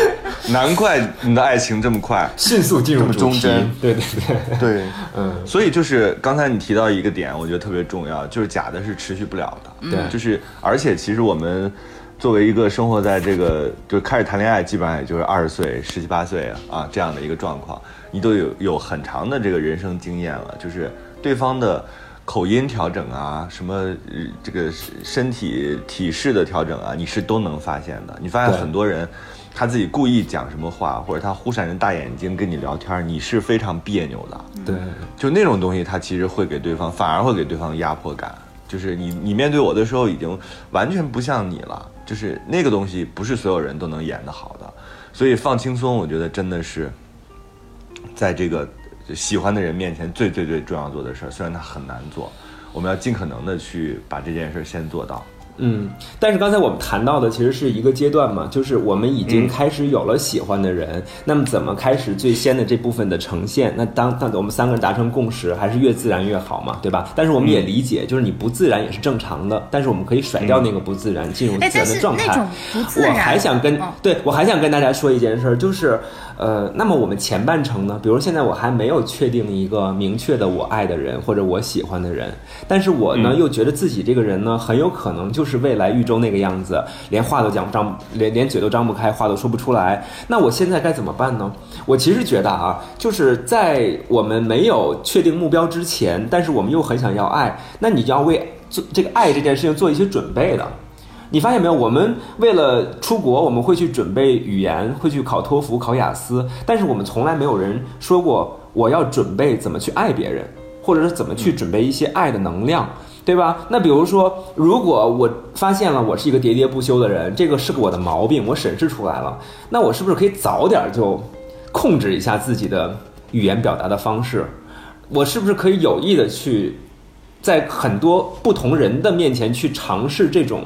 难怪你的爱情这么快。迅速进入主题忠贞对对对，对，嗯，所以就是刚才你提到一个点，我觉得特别重要，就是假的是持续不了的。对就是而且其实我们作为一个生活在这个就是开始谈恋爱，基本上也就是二十岁、十七八岁啊这样的一个状况，你都有有很长的这个人生经验了，就是对方的。口音调整啊，什么呃这个身体体式的调整啊，你是都能发现的。你发现很多人，他自己故意讲什么话，或者他忽闪着大眼睛跟你聊天，你是非常别扭的。对，就那种东西，他其实会给对方，反而会给对方压迫感。就是你你面对我的时候，已经完全不像你了。就是那个东西，不是所有人都能演得好的。所以放轻松，我觉得真的是在这个喜欢的人面前最最最重要做的事儿。虽然它很难做，我们要尽可能的去把这件事先做到。嗯，但是刚才我们谈到的其实是一个阶段嘛，就是我们已经嗯开始有了喜欢的人，那么怎么开始最先的这部分的呈现？那当当我们三个人达成共识，还是越自然越好嘛，对吧？但是我们也嗯理解，就是你不自然也是正常的，但是我们可以甩掉那个不自然，进入哎自然的状态。我还想跟、嗯对我还想跟大家说一件事儿，就是呃，那么我们前半程呢，比如现在我还没有确定一个明确的我爱的人或者我喜欢的人，但是我呢、嗯又觉得自己这个人呢很有可能就就是未来豫州那个样子，连话都讲不张，连连嘴都张不开，话都说不出来。那我现在该怎么办呢？我其实觉得啊，就是在我们没有确定目标之前，但是我们又很想要爱，那你就要为做这个爱这件事情做一些准备的。你发现没有？我们为了出国，我们会去准备语言，会去考托福、考雅思，但是我们从来没有人说过我要准备怎么去爱别人，或者是怎么去准备一些爱的能量，对吧？那比如说，如果我发现了我是一个喋喋不休的人，这个是我的毛病，我审视出来了，那我是不是可以早点就控制一下自己的语言表达的方式？我是不是可以有意的去在很多不同人的面前去尝试这种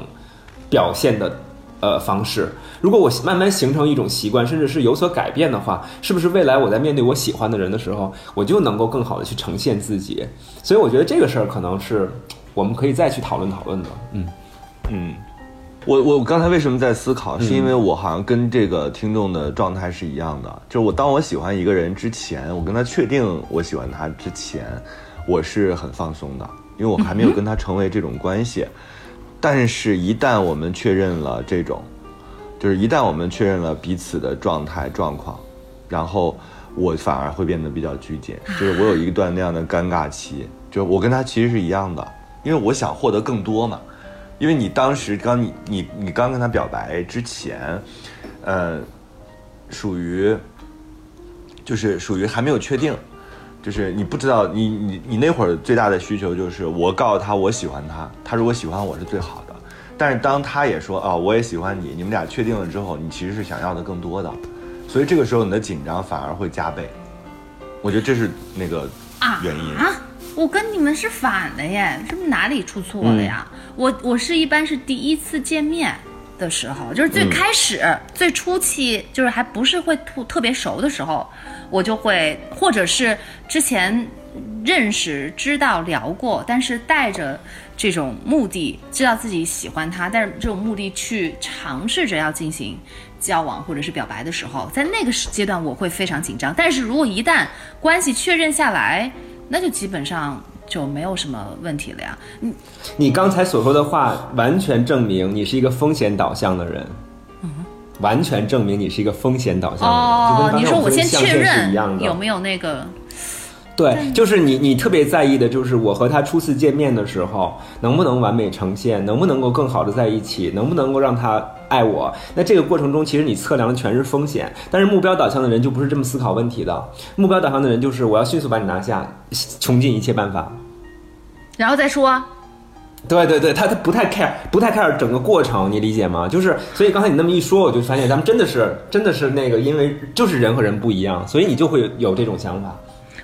表现的呃方式。如果我慢慢形成一种习惯，甚至是有所改变的话，是不是未来我在面对我喜欢的人的时候，我就能够更好的去呈现自己？所以我觉得这个事儿可能是我们可以再去讨论讨论的。嗯。嗯，我我刚才为什么在思考，是因为我好像跟这个听众的状态是一样的，就是我当我喜欢一个人之前，我跟他确定我喜欢他之前，我是很放松的，因为我还没有跟他成为这种关系。但是，一旦我们确认了这种，就是一旦我们确认了彼此的状态状况，然后我反而会变得比较拘谨，就是我有一段那样的尴尬期，就是我跟他其实是一样的，因为我想获得更多嘛。因为你当时刚你你你刚跟他表白之前，呃，属于就是属于还没有确定，就是你不知道你你你那会儿最大的需求就是我告诉他我喜欢他，他如果喜欢我是最好的。但是当他也说啊我也喜欢你，你们俩确定了之后，你其实是想要的更多的，所以这个时候你的紧张反而会加倍。我觉得这是那个原因。啊，我跟你们是反的耶，是不是哪里出错了呀？我我是一般是第一次见面的时候，就是最开始、最初期，就是还不是会特特别熟的时候，我就会，或者是之前认识、知道、聊过，但是带着这种目的，知道自己喜欢他，但是这种目的去尝试着要进行交往或者是表白的时候，在那个时阶段我会非常紧张。但是如果一旦关系确认下来，那就基本上就没有什么问题了呀。你你刚才所说的话，完全证明你是一个风险导向的人。完全证明你是一个风险导向的人。哦，你说我先确认有没有那个对，就是你，你特别在意的就是我和他初次见面的时候，能不能完美呈现，能不能够更好的在一起，能不能够让他爱我。那这个过程中，其实你测量的全是风险，但是目标导向的人就不是这么思考问题的。目标导向的人就是我要迅速把你拿下，穷尽一切办法。然后再说，对对对，他他不太 care，不太 care 整个过程，你理解吗？就是，所以刚才你那么一说，我就发现咱们真的是真的是那个，因为就是人和人不一样，所以你就会有这种想法。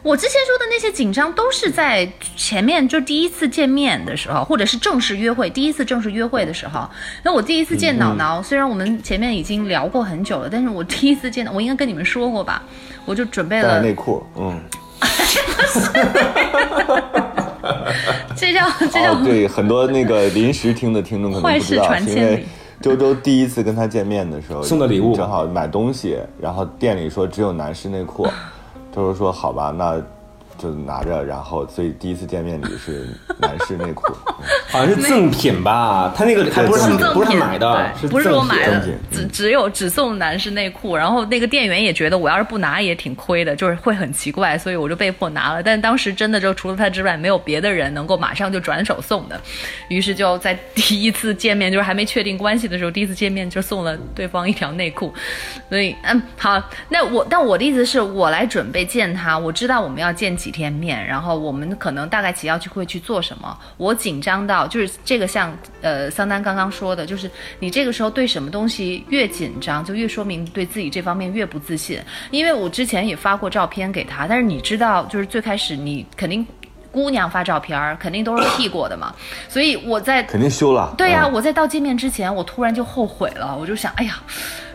我之前说的那些紧张都是在前面，就第一次见面的时候，或者是正式约会，第一次正式约会的时候。那我第一次见脑脑，虽然我们前面已经聊过很久了，但是我第一次见到，我应该跟你们说过吧？我就准备了内裤，嗯，这叫这叫、哦，对，很多那个临时听的听众可能坏不知道，事传是因为千里周周第一次跟他见面的时候送的礼物正好买东西，然后店里说只有男士内裤，就是说好吧，那就拿着，然后所以第一次见面礼是男士内裤，嗯 好像是赠品吧？他那个还不是不是他买的，对不是我买的，只只有只送男士内裤。然后那个店员也觉得我要是不拿也挺亏的，就是会很奇怪，所以我就被迫拿了。但当时真的就除了他之外，没有别的人能够马上就转手送的，于是就在第一次见面，就是还没确定关系的时候，第一次见面就送了对方一条内裤。所以，嗯，好，那我但我的意思是我来准备见他，我知道我们要见几天面，然后我们可能大概其要去会去做什么。我紧张到就是这个像呃桑丹刚刚说的，就是你这个时候对什么东西越紧张，就越说明对自己这方面越不自信。因为我之前也发过照片给他，但是你知道，就是最开始你肯定。姑娘发照片儿肯定都是 P 过的嘛，所以我在肯定修了。对呀、嗯我在到见面之前，我突然就后悔了，我就想，哎呀，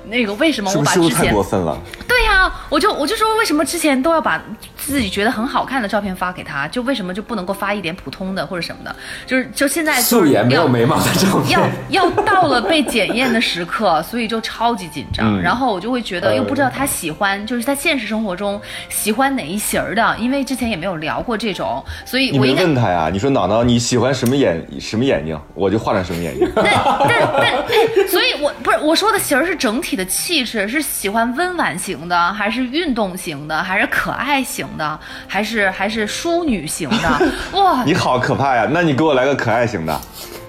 那个为什么我把之前过分了？对呀、我就我就说为什么之前都要把自己觉得很好看的照片发给他，就为什么就不能够发一点普通的或者什么的？就是就现在素颜没有眉毛的照要片。要到了被检验的时刻，所以就超级紧张。嗯然后我就会觉得又不知道他喜欢，就是在现实生活中喜欢哪一型儿的，因为之前也没有聊过这种，所以你没我应该问他呀？你说脑脑你喜欢什么眼什么眼睛，我就画上什么眼睛。但但但，哎，所以我不是我说的型儿是整体的气质，是喜欢温婉型的，还是运动型的，还是可爱型的，还是还是淑女型的？哇，你好可怕呀！那你给我来个可爱型的，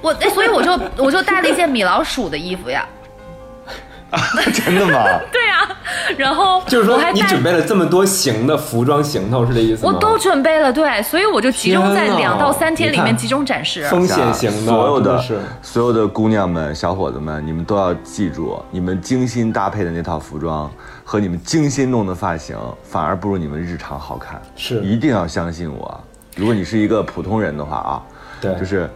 我哎，所以我就我就带了一件米老鼠的衣服呀，啊真的吗？对呀、然后就是说，你准备了这么多型的服装行头，是这意思吗？我都准备了，对，所以我就集中在两到三天里面集中展示。风险型的，所有的所有的姑娘们、小伙子们，你们都要记住，你们精心搭配的那套服装和你们精心弄的发型，反而不如你们日常好看。是一定要相信我。如果你是一个普通人的话啊，对就是，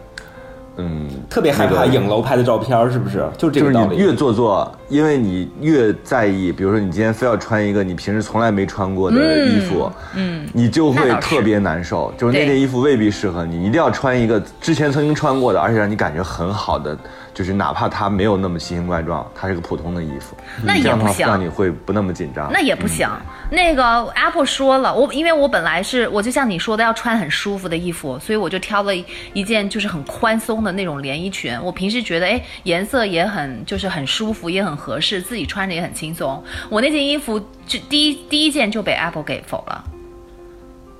嗯，特别害怕影楼拍的照片，是不是？就是这就是个道理。你越做作，因为你越在意，比如说你今天非要穿一个你平时从来没穿过的衣服，嗯，你就会特别难受。就是那件衣服未必适合你，你一定要穿一个之前曾经穿过的，而且让你感觉很好的，就是哪怕它没有那么奇形怪状，它是个普通的衣服，那也不行让你会不那么紧张。那也不行。那个 Apple 说了，我因为我本来是我就像你说的要穿很舒服的衣服，所以我就挑了一一件就是很宽松的那种连衣裙。我平时觉得哎颜色也很就是很舒服，也很合适，自己穿着也很轻松。我那件衣服就第一第一件就被 Apple 给否了。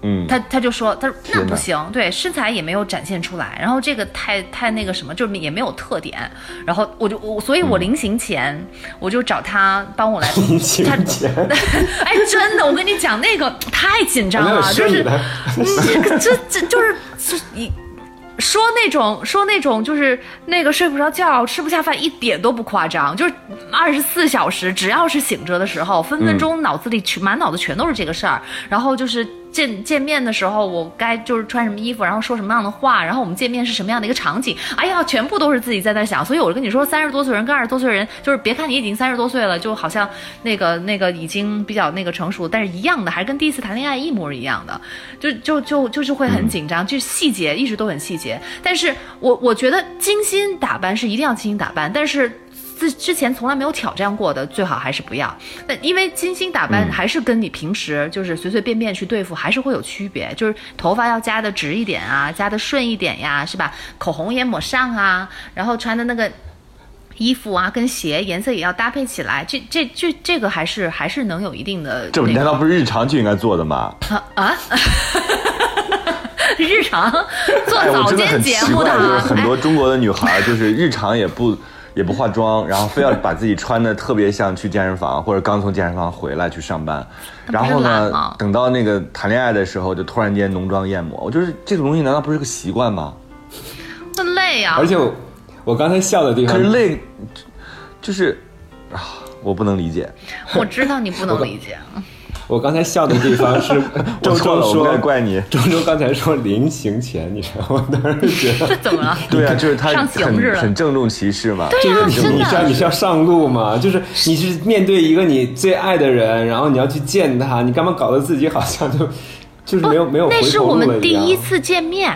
嗯，他他就说，他说那不行，对身材也没有展现出来，然后这个太太那个什么，就是也没有特点，然后我就我，所以我临行前、我就找他帮我来，临行他前 哎，真的，我跟你讲，那个太紧张了，就是这个这这就是这一。说那种说那种就是那个睡不着觉、吃不下饭，一点都不夸张，就是二十四小时，只要是醒着的时候，分分钟脑子里全满脑子全都是这个事儿，然后就是。见见面的时候，我该就是穿什么衣服，然后说什么样的话，然后我们见面是什么样的一个场景，哎呀，全部都是自己在那想。所以我就跟你说，三十多岁人跟二十多岁人，就是别看你已经三十多岁了，就好像那个那个已经比较那个成熟，但是一样的，还是跟第一次谈恋爱一模一样的，就就就就是会很紧张，就细节一直都很细节。但是我我觉得精心打扮是一定要精心打扮，但是。之之前从来没有挑战过的，最好还是不要。那因为精心打扮还是跟你平时就是随随便便去对付还是会有区别，就是头发要夹的直一点啊，夹的顺一点呀，是吧？口红也抹上啊，然后穿的那个衣服啊跟鞋颜色也要搭配起来。这这这这个还是还是能有一定的。这难道不是日常就应该做的吗？啊？日常 做早间节目的，就是很多中国的女孩就是日常也不。也不化妆，然后非要把自己穿的特别像去健身房或者刚从健身房回来去上班，然后呢，等到那个谈恋爱的时候就突然间浓妆艳抹，我就是这个东西难道不是个习惯吗？那累啊！而且我我刚才笑的地方，可是累，就是啊，我不能理解。我知道你不能理解。我刚才笑的地方是 周周说怪你，周周刚才说临行前，你知道吗？当时觉得怎么了？对啊，就是他很很郑重其事嘛。对啊，你是要你是要上路嘛？就是你是面对一个你最爱的人，然后你要去见他，你干嘛搞得自己好像就就是没有没有那是我们第一次见面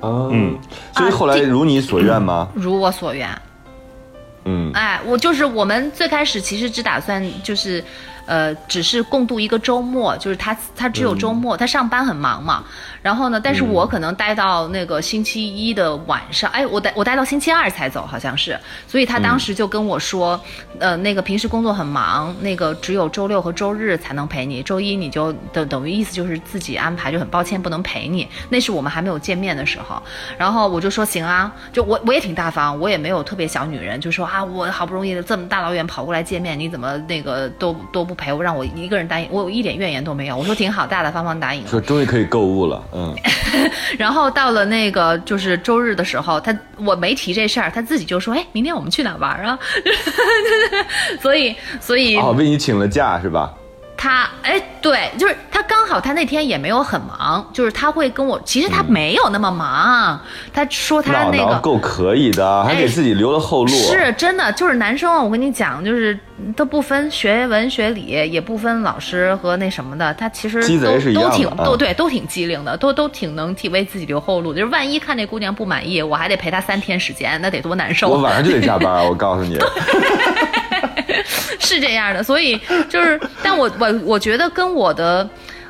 啊，嗯，所以后来如你所愿吗？如我所愿。嗯，哎，我就是我们最开始其实只打算就是。呃，只是共度一个周末，就是他他只有周末，他上班很忙嘛。然后呢，但是我可能待到那个星期一的晚上，哎，我待我待到星期二才走，好像是。所以他当时就跟我说，呃，那个平时工作很忙，那个只有周六和周日才能陪你，周一你就等等于意思就是自己安排，就很抱歉不能陪你。那是我们还没有见面的时候。然后我就说行啊，就我我也挺大方，我也没有特别小女人，就说啊，我好不容易这么大老远跑过来见面，你怎么那个都都不陪我，让我一个人答应，我一点怨言都没有。我说挺好，大大方方答应。说终于可以购物了。嗯，然后到了那个就是周日的时候，他我没提这事儿，他自己就说：“哎，明天我们去哪玩啊？” 所以，所以哦，为你请了假是吧？他哎，对，就是他刚好他那天也没有很忙，就是他会跟我，其实他没有那么忙。他说他那个够可以的，还给自己留了后路。是真的，就是男生啊，我跟你讲，就是都不分学文学理，也不分老师和那什么的，他其实都都挺都对，都挺机灵的，都都挺能替为自己留后路。就是万一看这姑娘不满意，我还得陪她三天时间，那得多难受。我晚上就得加班，我告诉你。是这样的，所以就是，但我我我觉得跟我的，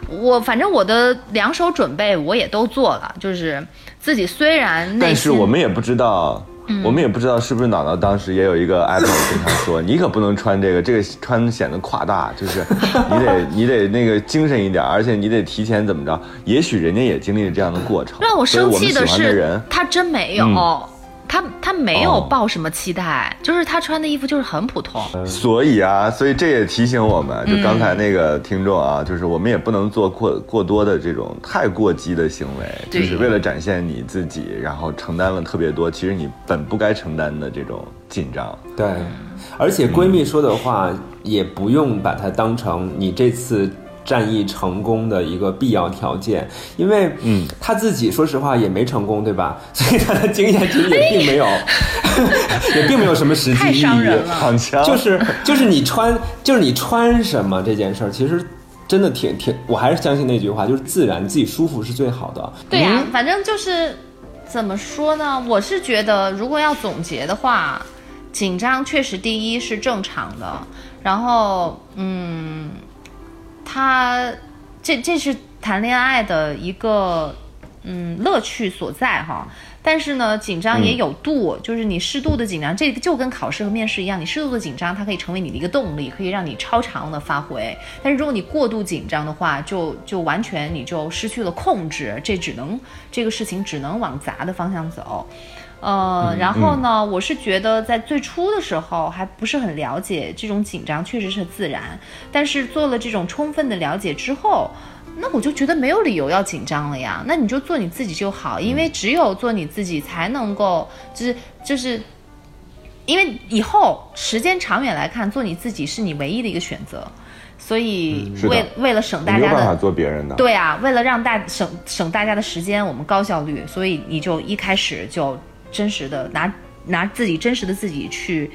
我反正我的两手准备我也都做了，就是自己虽然，但是我们也不知道，我们也不知道是不是脑脑当时也有一个 apple 跟他说，你可不能穿这个，这个穿显得夸大，就是你得你得那个精神一点，而且你得提前怎么着，也许人家也经历了这样的过程。让我生气的是，他真没有。他他没有抱什么期待，就是他穿的衣服就是很普通。所以啊，所以这也提醒我们，就刚才那个听众啊，就是我们也不能做过过多的这种太过激的行为，就是为了展现你自己，然后承担了特别多，其实你本不该承担的这种紧张。对，而且闺蜜说的话也不用把它当成你这次。战役成功的一个必要条件，因为嗯，他自己说实话也没成功，对吧？所以他的经验其实也并没有，也并没有什么实际意义。好强，就是就是你穿就是你穿什么这件事儿，其实真的挺挺，我还是相信那句话，就是自然自己舒服是最好的。对呀，反正就是怎么说呢？我是觉得，如果要总结的话，紧张确实第一是正常的，然后嗯。他，这这是谈恋爱的一个嗯乐趣所在哈，但是呢，紧张也有度，就是你适度的紧张，这个就跟考试和面试一样，你适度的紧张，它可以成为你的一个动力，可以让你超常的发挥。但是如果你过度紧张的话，就就完全你就失去了控制，这只能这个事情只能往砸的方向走。呃，然后呢，我是觉得在最初的时候还不是很了解这种紧张，确实是自然。但是做了这种充分的了解之后，那我就觉得没有理由要紧张了呀。那你就做你自己就好，因为只有做你自己才能够，就是就是，因为以后时间长远来看，做你自己是你唯一的一个选择。所以为为了省大家的，没有办法做别人的。对啊，为了让大省省大家的时间，我们高效率，所以你就一开始就真实的拿拿自己真实的自己去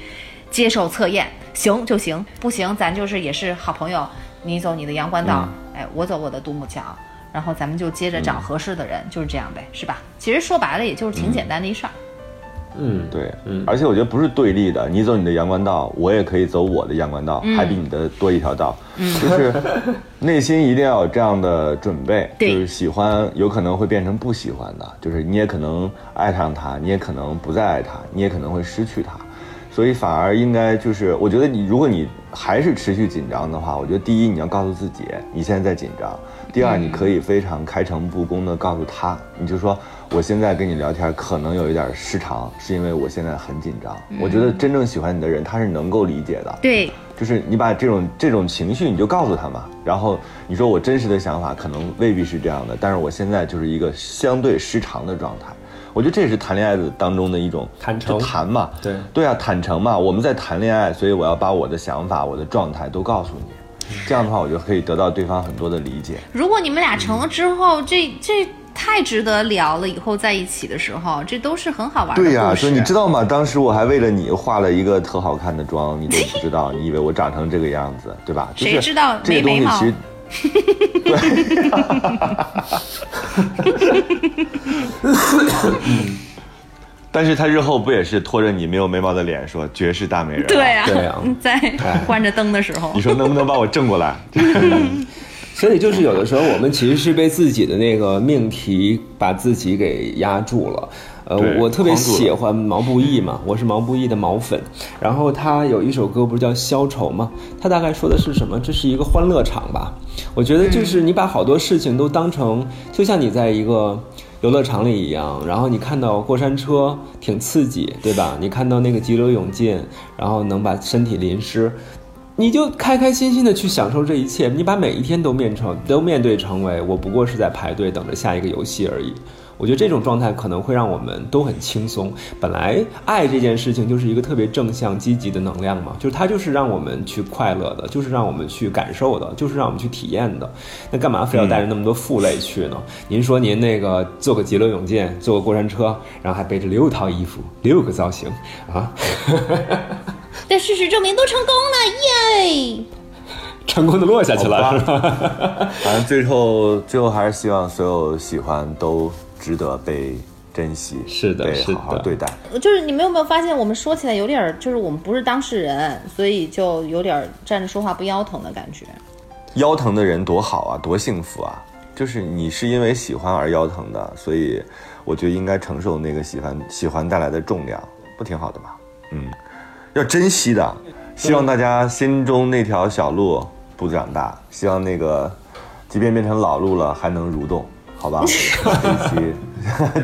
接受测验，行就行，不行咱就是也是好朋友，你走你的阳关道，哎，我走我的独木桥，然后咱们就接着找合适的人，就是这样呗，是吧？其实说白了，也就是挺简单的一事儿。嗯，对，嗯，而且我觉得不是对立的，你走你的阳关道，我也可以走我的阳关道，还比你的多一条道。嗯，就是内心一定要有这样的准备，就是喜欢有可能会变成不喜欢的，就是你也可能爱上他，你也可能不再爱他，你也可能会失去他，所以反而应该就是，我觉得你如果你还是持续紧张的话，我觉得第一你要告诉自己你现在在紧张，第二你可以非常开诚布公的告诉他，你就说。我现在跟你聊天可能有一点失常，是因为我现在很紧张。我觉得真正喜欢你的人，他是能够理解的。对，就是你把这种这种情绪，你就告诉他嘛。然后你说我真实的想法可能未必是这样的，但是我现在就是一个相对失常的状态。我觉得这也是谈恋爱的当中的一种坦诚谈嘛。对对啊，坦诚嘛。我们在谈恋爱，所以我要把我的想法、我的状态都告诉你。这样的话，我就可以得到对方很多的理解。如果你们俩成了之后，这这。太值得聊了，以后在一起的时候，这都是很好玩的对呀，所以你知道吗？当时我还为了你化了一个特好看的妆，你都不知道，你以为我长成这个样子，对吧？谁知道没眉毛？对。但是他日后不也是拖着你没有眉毛的脸说绝世大美人？对啊，对啊，在关着灯的时候，你说能不能把我正过来？所以就是有的时候，我们其实是被自己的那个命题把自己给压住了。呃，我特别喜欢毛不易嘛，我是毛不易的毛粉。然后他有一首歌不是叫《消愁》吗？他大概说的是什么？这是一个欢乐场吧？我觉得就是你把好多事情都当成，就像你在一个游乐场里一样，然后你看到过山车挺刺激，对吧？你看到那个急流勇进，然后能把身体淋湿。你就开开心心的去享受这一切，你把每一天都面成都面对成为我不过是在排队等着下一个游戏而已。我觉得这种状态可能会让我们都很轻松。本来爱这件事情就是一个特别正向积极的能量嘛，就是它就是让我们去快乐的，就是让我们去感受的，就是让我们去体验的。那干嘛非要带着那么多负累去呢？您说您那个做个极乐勇健，坐个过山车，然后还背着六套衣服，六个造型啊？但事实证明都成功了耶！成功的落下去了，反正最后最后还是希望所有喜欢都值得被珍惜，是的，被好好对待。就是你们有没有发现，我们说起来有点，就是我们不是当事人，所以就有点站着说话不腰疼的感觉。腰疼的人多好啊，多幸福啊！就是你是因为喜欢而腰疼的，所以我觉得应该承受那个喜欢喜欢带来的重量，不挺好的吗？嗯。要珍惜的，希望大家心中那条小路不长大，希望那个，即便变成老路了，还能蠕动，好吧？这期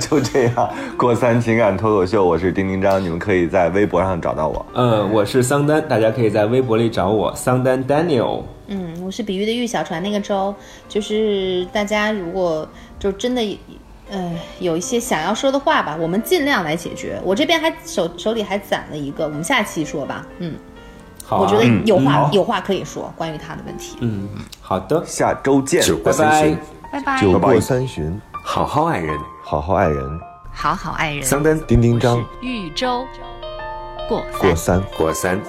就这样，过三情感脱口秀，我是丁丁张，你们可以在微博上找到我。嗯，我是桑丹，大家可以在微博里找我，桑丹 Daniel。嗯，我是比喻的喻，小船那个舟，就是大家如果就真的。呃，有一些想要说的话吧，我们尽量来解决。我这边还手手里还攒了一个，我们下期说吧。嗯，好，我觉得有话有话可以说，关于他的问题。嗯，好的，下周见，拜拜，拜拜。酒过三巡，好好爱人，好好爱人，好好爱人。桑丹，丁丁张，豫州。过过三。过三。